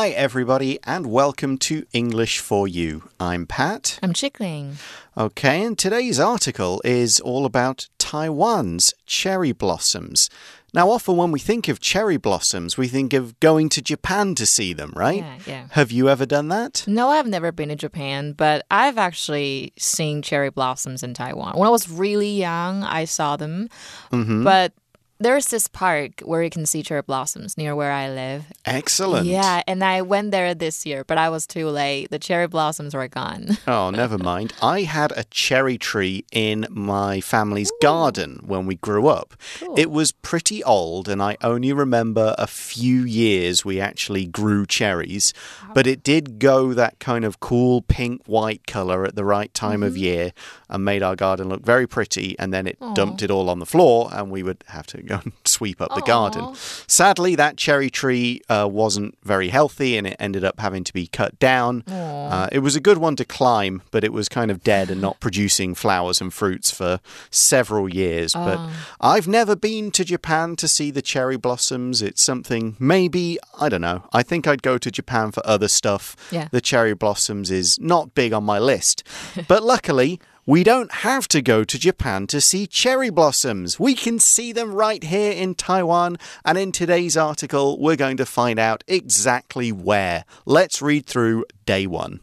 Hi, everybody, and welcome to English for You. I'm Pat. I'm Chickling. Okay, and today's article is all about Taiwan's cherry blossoms. Now, often when we think of cherry blossoms, we think of going to Japan to see them, right? Yeah, yeah. Have you ever done that? No, I've never been to Japan, but I've actually seen cherry blossoms in Taiwan. When I was really young, I saw them. Mm -hmm. But there's this park where you can see cherry blossoms near where I live. Excellent. Yeah, and I went there this year, but I was too late. The cherry blossoms were gone. oh, never mind. I had a cherry tree in my family's Ooh. garden when we grew up. Cool. It was pretty old, and I only remember a few years we actually grew cherries, but it did go that kind of cool pink white color at the right time mm -hmm. of mm-hmm. year and made our garden look very pretty, and then it Aww. dumped it all on the floor, and we would have to and sweep up the garden. Sadly, that cherry tree uh, wasn't very healthy and it ended up having to be cut down. Uh, it was a good one to climb, but it was kind of dead and not producing flowers and fruits for several years. Oh. But I've never been to Japan to see the cherry blossoms. It's something maybe, I don't know. I think I'd go to Japan for other stuff. Yeah. The cherry blossoms is not big on my list. but luckily, we don't have to go to Japan to see cherry blossoms. We can see them right here in Taiwan. And in today's article, we're going to find out exactly where. Let's read through day one.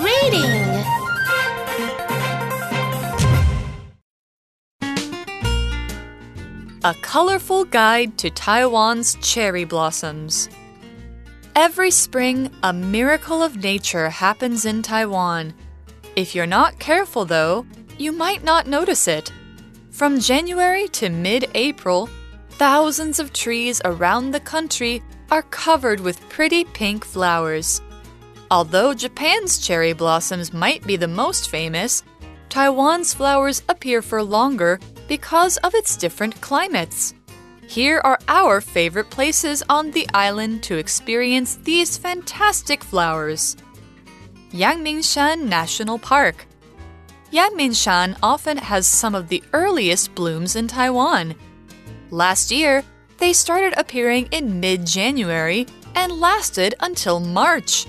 Reading A colorful guide to Taiwan's cherry blossoms. Every spring, a miracle of nature happens in Taiwan. If you're not careful, though, you might not notice it. From January to mid April, thousands of trees around the country are covered with pretty pink flowers. Although Japan's cherry blossoms might be the most famous, Taiwan's flowers appear for longer because of its different climates. Here are our favorite places on the island to experience these fantastic flowers. Yangmingshan National Park. Yangmingshan often has some of the earliest blooms in Taiwan. Last year, they started appearing in mid January and lasted until March.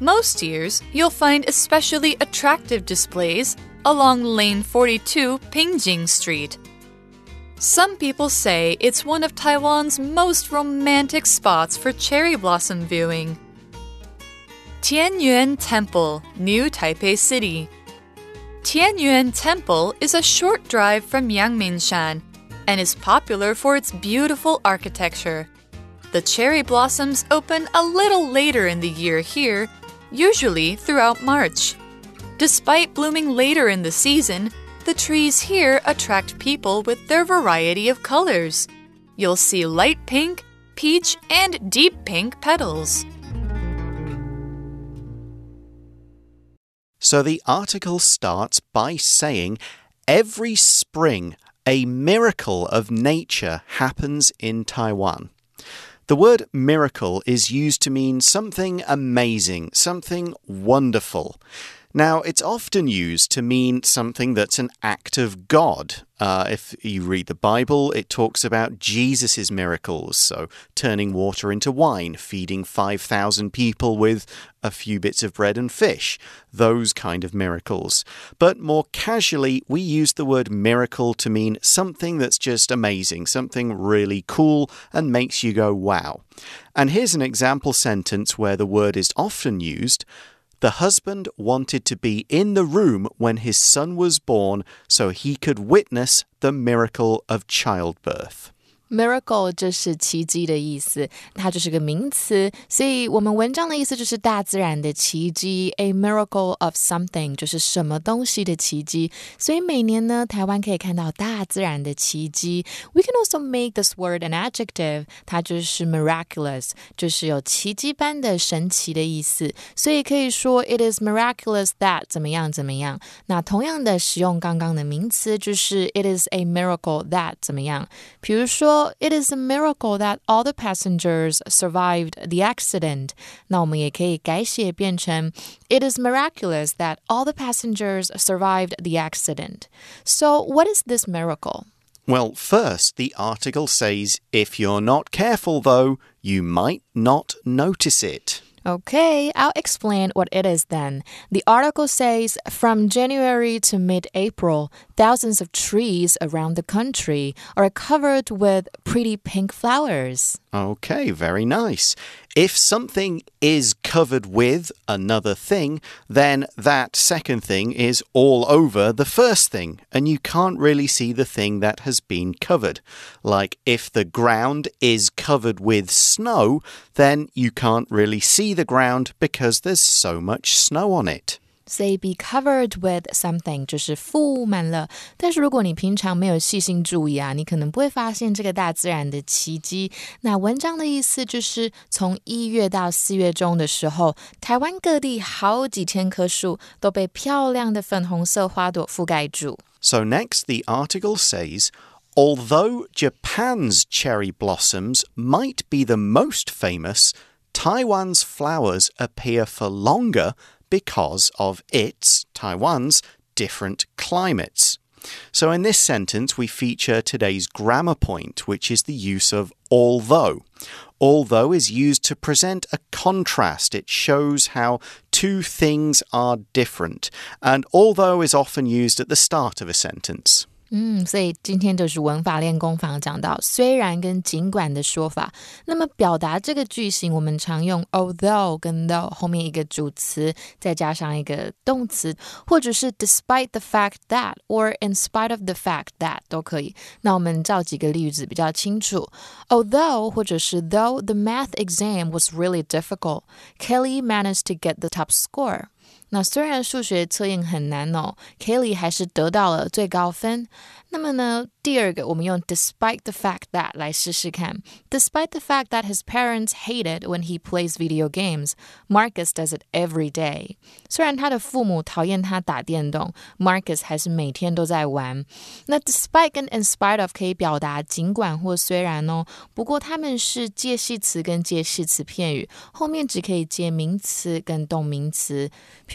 Most years, you'll find especially attractive displays along Lane 42 Pingjing Street. Some people say it's one of Taiwan's most romantic spots for cherry blossom viewing. Tianyuan Temple, New Taipei City. Tianyuan Temple is a short drive from Yangmingshan and is popular for its beautiful architecture. The cherry blossoms open a little later in the year here, usually throughout March. Despite blooming later in the season, the trees here attract people with their variety of colors. You'll see light pink, peach, and deep pink petals. So the article starts by saying every spring a miracle of nature happens in Taiwan. The word miracle is used to mean something amazing, something wonderful. Now, it's often used to mean something that's an act of God. Uh, if you read the Bible, it talks about Jesus' miracles, so turning water into wine, feeding 5,000 people with a few bits of bread and fish, those kind of miracles. But more casually, we use the word miracle to mean something that's just amazing, something really cool and makes you go wow. And here's an example sentence where the word is often used. The husband wanted to be in the room when his son was born so he could witness the miracle of childbirth. Miracle 就是奇迹的意思，它就是个名词，所以我们文章的意思就是大自然的奇迹，a miracle of something 就是什么东西的奇迹。所以每年呢，台湾可以看到大自然的奇迹。We can also make this word an adjective，它就是 miraculous，就是有奇迹般的神奇的意思。所以可以说 it is miraculous that 怎么样怎么样。那同样的使用刚刚的名词就是 it is a miracle that 怎么样。比如说。说 It is a miracle that all the passengers survived the accident。那我们也可以改写变成 It is miraculous that all the passengers survived the accident. So what is this miracle? Well, first, the article says if you're not careful, though, you might not notice it. Okay, I'll explain what it is then. The article says from January to mid April, thousands of trees around the country are covered with pretty pink flowers. Okay, very nice. If something is covered with another thing, then that second thing is all over the first thing, and you can't really see the thing that has been covered. Like if the ground is covered with snow, then you can't really see the ground because there's so much snow on it 所以 be covered with something 就是覆满了。但是如果你平常没有细心注意啊，你可能不会发现这个大自然的奇迹。那文章的意思就是从一月到四月中的时候，台湾各地好几千棵树都被漂亮的粉红色花朵覆盖住。So next, the article says. Although Japan's cherry blossoms might be the most famous, Taiwan's flowers appear for longer because of its, Taiwan's, different climates. So, in this sentence, we feature today's grammar point, which is the use of although. Although is used to present a contrast, it shows how two things are different. And although is often used at the start of a sentence. 嗯，所以今天就是文法练功房讲到虽然跟尽管的说法。那么表达这个句型，我们常用 although 跟 though 后面一个主词，再加上一个动词，或者是 despite the fact that or in spite of the fact that 都可以。那我们造几个例子比较清楚。Although 或者是 though the math exam was really difficult, Kelly managed to get the top score. 那虽然数学测验很难哦，Kelly 还是得到了最高分。那么呢，第二个我们用 despite the fact that 来试试看。Despite the fact that his parents hate it when he plays video games, Marcus does it every day。虽然他的父母讨厌他打电动，Marcus 还是每天都在玩。那 despite 跟 in spite of 可以表达尽管或虽然哦，不过它们是介系词跟介系词片语，后面只可以接名词跟动名词。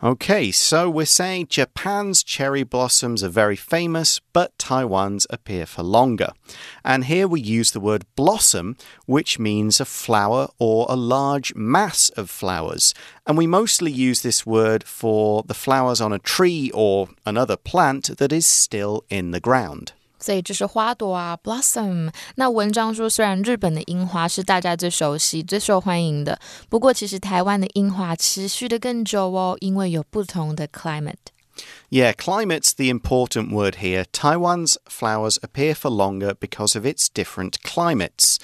Okay, so we're saying Japan's cherry blossoms are very famous, but Taiwan's appear for longer. And here we use the word blossom, which means a flower or a large mass of flowers. And we mostly use this word for the flowers on a tree or another plant that is still in the ground. 所以这是花朵啊，blossom。那文章说，虽然日本的樱花是大家最熟悉、最受欢迎的，不过其实台湾的樱花持续的更久哦，因为有不同的 climate。Yeah, climate's the important word here. Taiwan's flowers appear for longer because of its different climates.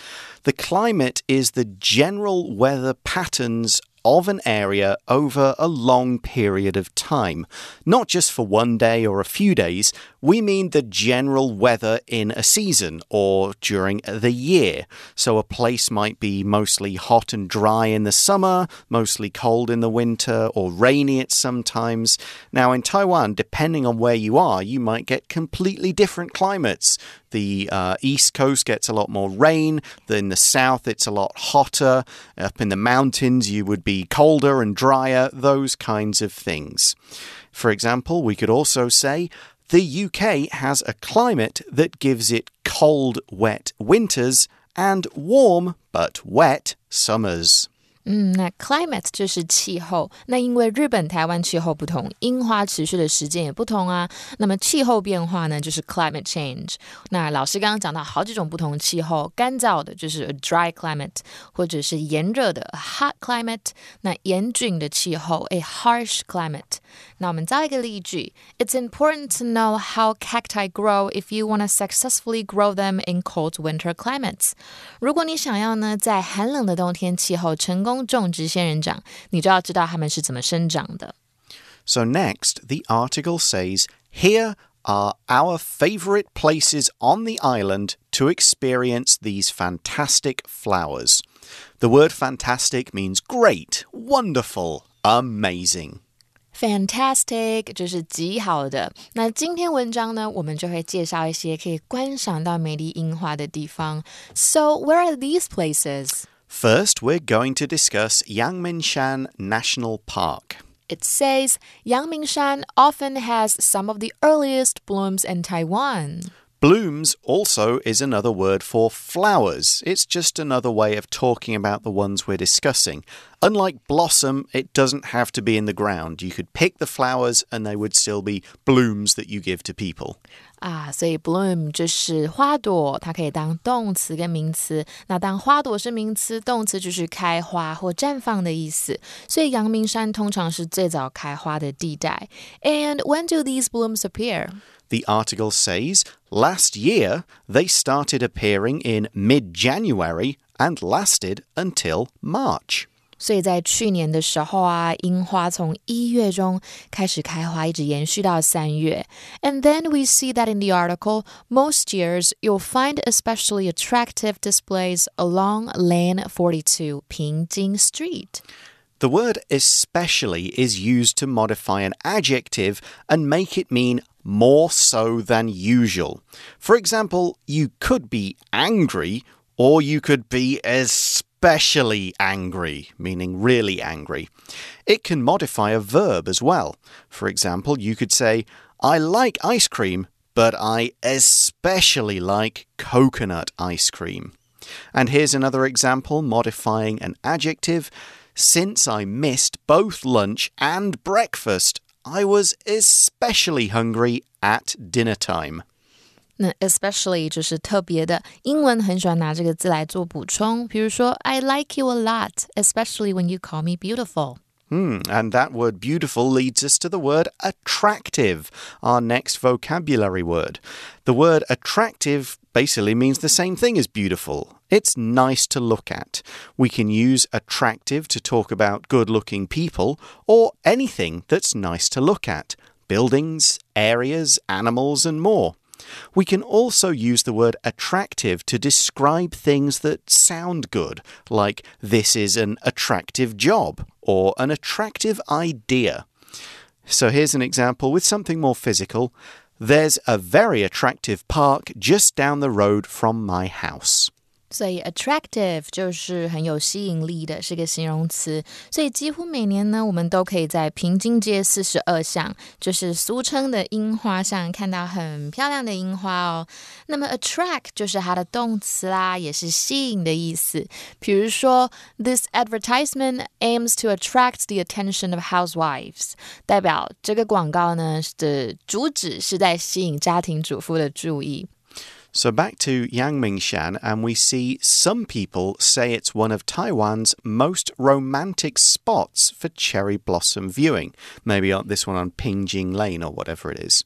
The climate is the general weather patterns of an area over a long period of time. Not just for one day or a few days, we mean the general weather in a season or during the year. So a place might be mostly hot and dry in the summer, mostly cold in the winter, or rainy at some times. Now, in Taiwan, depending on where you are, you might get completely different climates. The uh, east coast gets a lot more rain. In the south, it's a lot hotter. Up in the mountains, you would be colder and drier, those kinds of things. For example, we could also say the UK has a climate that gives it cold, wet winters and warm but wet summers. 嗯，那 climate 就是气候。那因为日本、台湾气候不同，樱花持续的时间也不同啊。那么气候变化呢，就是 climate change。那老师刚刚讲到好几种不同气候，干燥的就是 a dry climate，或者是炎热的 a hot climate。那严峻的气候 a harsh climate。那我们造一个例句：It's important to know how cacti grow if you want to successfully grow them in cold winter climates。如果你想要呢，在寒冷的冬天气候成功。 种植仙人掌，你就要知道它们是怎么生长的。So next, the article says, here are our favorite places on the island to experience these fantastic flowers. The word fantastic means great, wonderful, amazing. Fantastic，就是极好的。那今天文章呢，我们就会介绍一些可以观赏到美丽樱花的地方。So where are these places? First, we're going to discuss Yangmingshan National Park. It says Yangmingshan often has some of the earliest blooms in Taiwan. Blooms also is another word for flowers. It's just another way of talking about the ones we're discussing. Unlike blossom, it doesn't have to be in the ground. You could pick the flowers and they would still be blooms that you give to people. 啊，所以 bloom 就是花朵，它可以当动词跟名词。那当花朵是名词，动词就是开花或绽放的意思。所以阳明山通常是最早开花的地带。And when do these blooms appear? The article says last year they started appearing in mid January and lasted until March. 所以在去年的时候啊，樱花从一月中开始开花，一直延续到三月。And then we see that in the article, most years you'll find especially attractive displays along Lane 42, Pingjing Street. The word especially is used to modify an adjective and make it mean more so than usual. For example, you could be angry or you could be especially angry, meaning really angry. It can modify a verb as well. For example, you could say, I like ice cream, but I especially like coconut ice cream. And here's another example modifying an adjective. Since I missed both lunch and breakfast, I was especially hungry at dinner time. 那 especially 就是特别的，英文很喜欢拿这个字来做补充。比如说，I like you a lot, especially when you call me beautiful. Hmm, and that word beautiful leads us to the word attractive, our next vocabulary word. The word attractive basically means the same thing as beautiful. It's nice to look at. We can use attractive to talk about good looking people or anything that's nice to look at buildings, areas, animals, and more. We can also use the word attractive to describe things that sound good, like this is an attractive job or an attractive idea. So here's an example with something more physical. There's a very attractive park just down the road from my house. 所以 attractive 就是很有吸引力的，是个形容词。所以几乎每年呢，我们都可以在平津街四十二巷，就是俗称的樱花巷，看到很漂亮的樱花哦。那么 attract 就是它的动词啦，也是吸引的意思。比如说，This advertisement aims to attract the attention of housewives，代表这个广告呢的主旨是在吸引家庭主妇的注意。So back to Yangmingshan, and we see some people say it's one of Taiwan's most romantic spots for cherry blossom viewing. Maybe on this one on Pingjing Lane or whatever it is.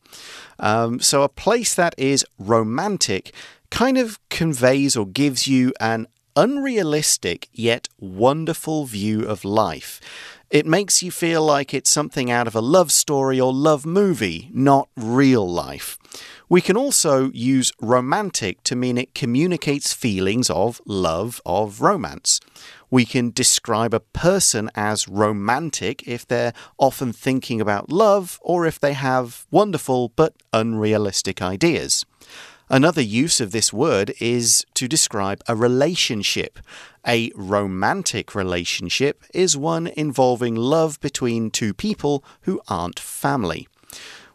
Um, so a place that is romantic kind of conveys or gives you an unrealistic yet wonderful view of life. It makes you feel like it's something out of a love story or love movie, not real life. We can also use romantic to mean it communicates feelings of love, of romance. We can describe a person as romantic if they're often thinking about love or if they have wonderful but unrealistic ideas. Another use of this word is to describe a relationship. A romantic relationship is one involving love between two people who aren't family.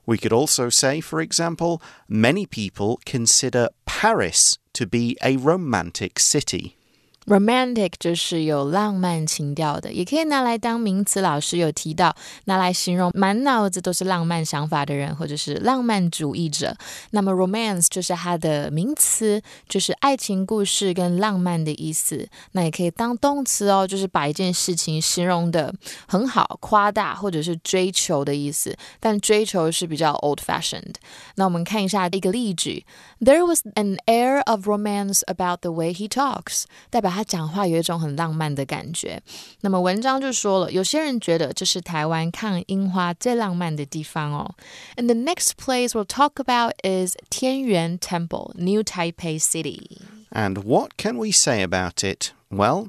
We could also say, for example, many people consider Paris to be a romantic city. Romantic 就是有浪漫情调的，也可以拿来当名词。老师有提到，拿来形容满脑子都是浪漫想法的人，或者是浪漫主义者。那么 romance 就是它的名词，就是爱情故事跟浪漫的意思。那也可以当动词哦，就是把一件事情形容的很好，夸大或者是追求的意思。但追求是比较 old fashioned。那我们看一下一个例句：There was an air of romance about the way he talks，代表。他讲话有一种很浪漫的感觉。那么文章就说了，有些人觉得这是台湾看樱花最浪漫的地方哦。And the next place we'll talk about is Tianyuan Temple, New Taipei City. And what can we say about it? Well,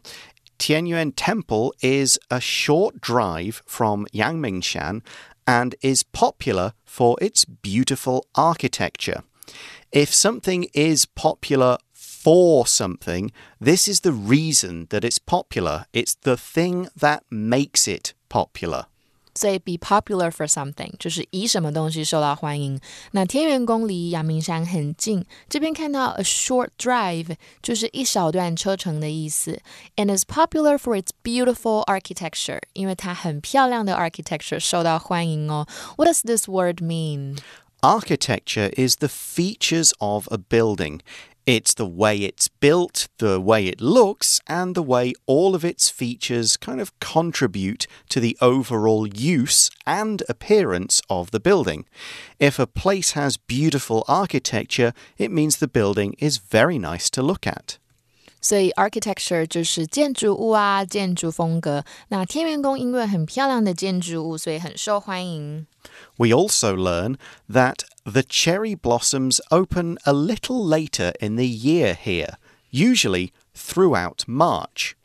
Tianyuan Temple is a short drive from Yangmingshan and is popular for its beautiful architecture. If something is popular for something, this is the reason that it's popular. It's the thing that makes it popular. 所以 be popular for something 就是以什么东西受到欢迎。那天元宫离阳明山很近，这边看到 a short drive 就是一小段车程的意思。And is popular for its beautiful architecture，因为它很漂亮的 architecture 受到欢迎哦。What does this word mean? Architecture is the features of a building. It's the way it's built, the way it looks, and the way all of its features kind of contribute to the overall use and appearance of the building. If a place has beautiful architecture, it means the building is very nice to look at. 所以 architecture 就是建筑物啊，建筑风格。那天元宫因为很漂亮的建筑物，所以很受欢迎。We also learn that the cherry blossoms open a little later in the year here, usually throughout March.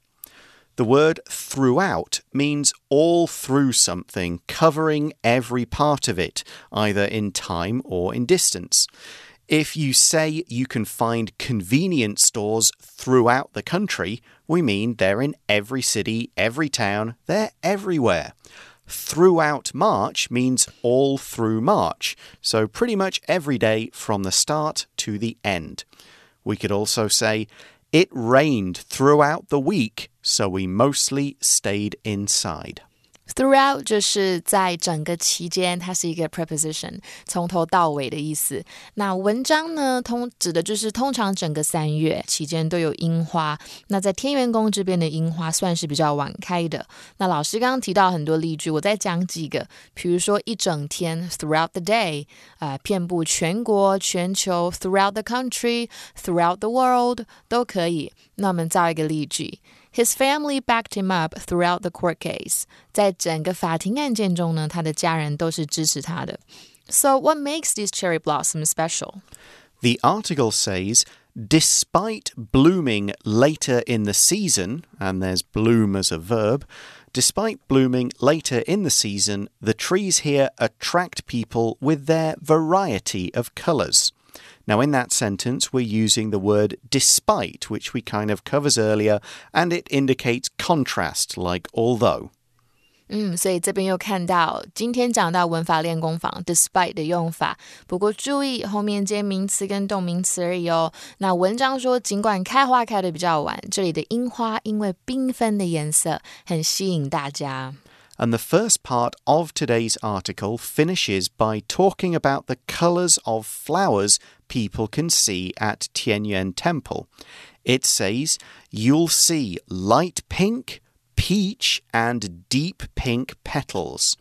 The word throughout means all through something, covering every part of it, either in time or in distance. If you say you can find convenience stores throughout the country, we mean they're in every city, every town, they're everywhere. Throughout March means all through March, so pretty much every day from the start to the end. We could also say, it rained throughout the week, so we mostly stayed inside. Throughout 就是在整个期间，它是一个 preposition，从头到尾的意思。那文章呢，通指的就是通常整个三月期间都有樱花。那在天元宫这边的樱花算是比较晚开的。那老师刚刚提到很多例句，我再讲几个，比如说一整天 throughout the day，啊、遍布全国、全球 throughout the country，throughout the world 都可以。那我们造一个例句。his family backed him up throughout the court case. 在整个法庭案件中呢，他的家人都是支持他的。So what makes these cherry blossoms special? The article says despite blooming later in the season, and there's bloom as a verb, despite blooming later in the season, the trees here attract people with their variety of colours. Now, in that sentence, we're using the word despite, which we kind of covers earlier, and it indicates contrast, like although. 嗯，所以这边又看到今天讲到文法练功坊 despite 的用法，不过注意后面接名词跟动名词而已哦。那文章说，尽管开花开的比较晚，这里的樱花因为缤纷的颜色很吸引大家。 And the first part of today's article finishes by talking about the colours of flowers people can see at Tianyuan Temple. It says you'll see light pink, peach, and deep pink petals.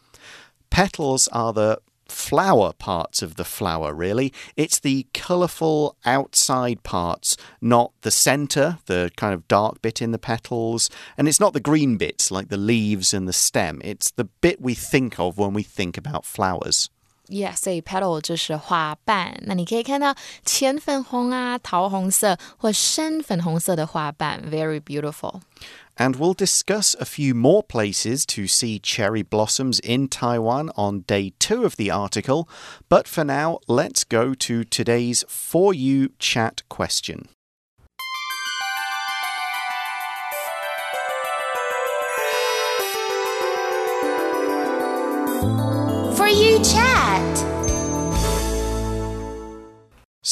Petals are the flower parts of the flower, really. It's the colourful outside parts, not the centre, the kind of dark bit in the petals, and it's not the green bits like the leaves and the stem. It's the bit we think of when we think about flowers. Yeah, 所以 petal 就是花瓣。那你可以看到浅粉红啊、桃红色或深粉红色的花瓣，very beautiful. And we'll discuss a few more places to see cherry blossoms in Taiwan on day two of the article. But for now, let's go to today's For You chat question.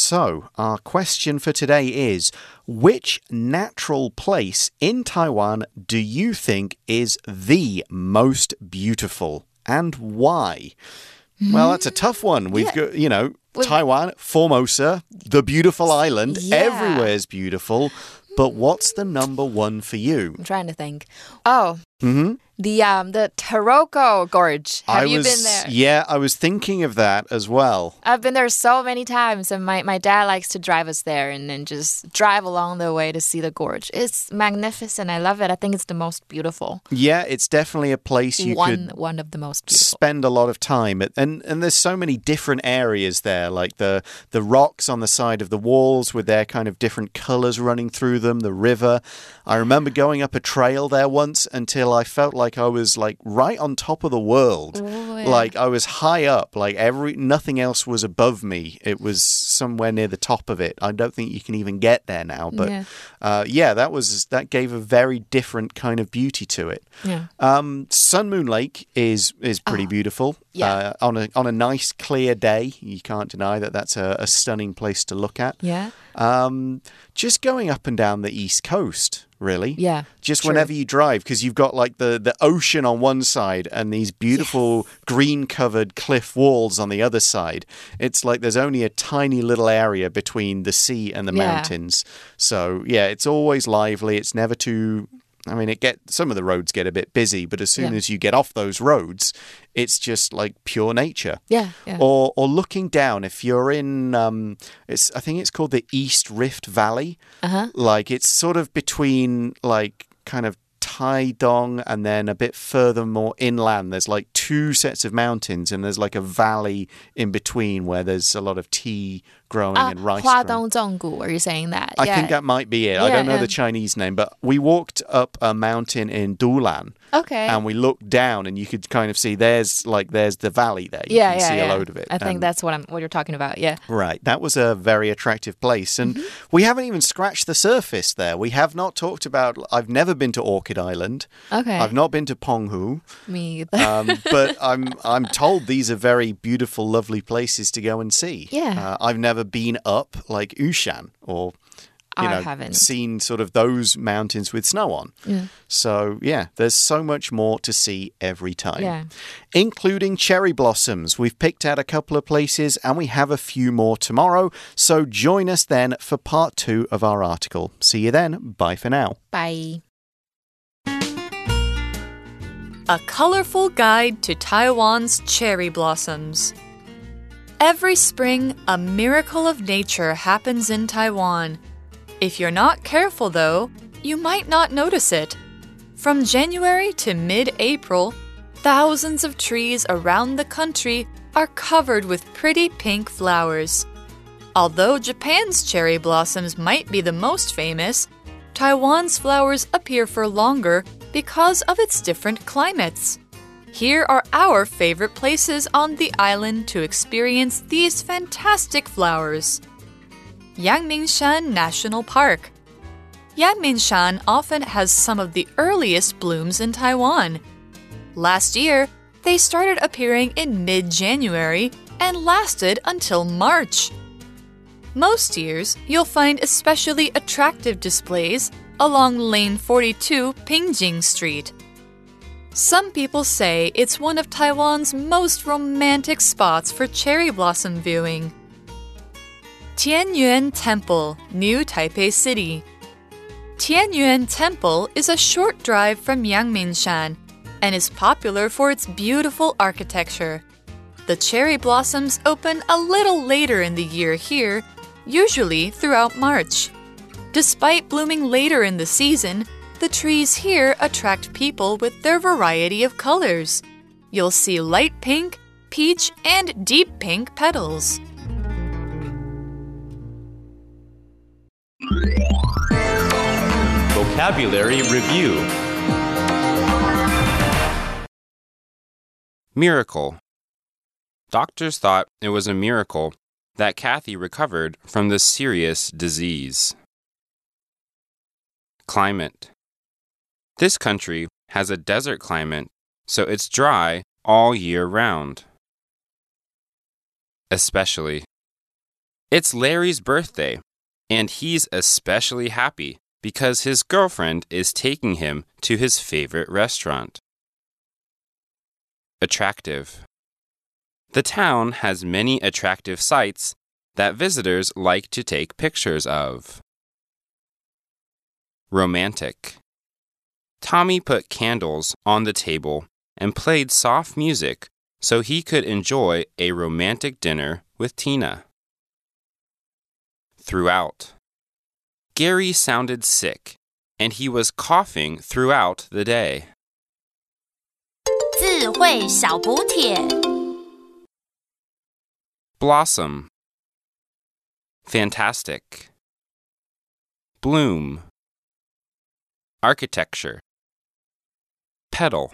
So, our question for today is Which natural place in Taiwan do you think is the most beautiful and why? Well, that's a mm-hmm. tough one. We've Yeah. got, you know, Taiwan, Formosa, the beautiful island. Yeah. Everywhere's beautiful. But what's the number one for you? I'm trying to think. Oh, hmm the um the Taroko Gorge. Have I you was, been there? Yeah, I was thinking of that as well. I've been there so many times, and my, my dad likes to drive us there and then just drive along the way to see the gorge. It's magnificent. I love it. I think it's the most beautiful. Yeah, it's definitely a place you one could one of the most beautiful. spend a lot of time at, and and there's so many different areas there like the the rocks on the side of the walls with their kind of different colors running through them the river i remember going up a trail there once until until I felt like I was like right on top of the world. Oh, yeah. Like I was high up, like every nothing else was above me. It was somewhere near the top of it. I don't think you can even get there now, but Yeah. uh, yeah, that was that gave a very different kind of beauty to it. Yeah. Um, Sun Moon Lake is is pretty beautiful. Ah, yeah. Uh, on a on a nice clear day, you can't deny that that's a, a stunning place to look at. Yeah. Um, just going up and down the east coast, really. Yeah, Just true. whenever you drive, because you've got like the the ocean on one side and these beautiful green covered cliff walls on the other side. It's like there's only a tiny little area between the sea and the Yeah. mountains. So yeah, it's always lively. It's never too. I mean, it get some of the roads get a bit busy, but as soon Yeah. as you get off those roads, it's just like pure nature Yeah. Yeah. or or looking down if you're in um it's i think it's called the east rift valley Uh-huh. like it's sort of between like kind of Taidong and then a bit further more inland there's like two sets of mountains and there's like a valley in between where there's a lot of tea growing Ah, and rice Hua growing. Are you saying that? I yeah. think that might be it. I don't know yeah. the Chinese name, but we walked up a mountain in Dulan Okay. and we looked down and you could kind of see there's like there's the valley there. You yeah, can yeah, see yeah. a load of it. I think And- that's what I'm what you're talking about. Yeah. Right. That was a very attractive place. And Mm-hmm. we haven't even scratched the surface there. We have not talked about. I've never been to Orchid Island. Okay. I've not been to Penghu. Me either. Um, but I'm I'm told these are very beautiful, lovely places to go and see. Yeah. Uh, I've never been up like Yushan or you I know haven't. seen sort of those mountains with snow on. Yeah. So yeah, there's so much more to see every time. Yeah. Including cherry blossoms. We've picked out a couple of places and we have a few more tomorrow. So join us then for part two of our article. See you then. Bye for now. Bye. A colorful guide to Taiwan's cherry blossoms. Every spring, a miracle of nature happens in Taiwan. If you're not careful, though, you might not notice it. From January to mid April, thousands of trees around the country are covered with pretty pink flowers. Although Japan's cherry blossoms might be the most famous, Taiwan's flowers appear for longer because of its different climates. Here are our favorite places on the island to experience these fantastic flowers. Yangmingshan National Park. Yangmingshan often has some of the earliest blooms in Taiwan. Last year, they started appearing in mid January and lasted until March. Most years, you'll find especially attractive displays along Lane 42 Pingjing Street. Some people say it's one of Taiwan's most romantic spots for cherry blossom viewing. Tianyuan Temple, New Taipei City. Tianyuan Temple is a short drive from Yangmingshan and is popular for its beautiful architecture. The cherry blossoms open a little later in the year here, usually throughout March. Despite blooming later in the season, the trees here attract people with their variety of colors. You'll see light pink, peach, and deep pink petals. Vocabulary Review Miracle Doctors thought it was a miracle that Kathy recovered from this serious disease. Climate This country has a desert climate, so it's dry all year round. Especially. It's Larry's birthday, and he's especially happy because his girlfriend is taking him to his favorite restaurant. Attractive. The town has many attractive sights that visitors like to take pictures of. Romantic. Tommy put candles on the table and played soft music so he could enjoy a romantic dinner with Tina. Throughout. Gary sounded sick, and he was coughing throughout the day. 智慧小补帖。 Blossom. Fantastic. Bloom. Architecture. Petal.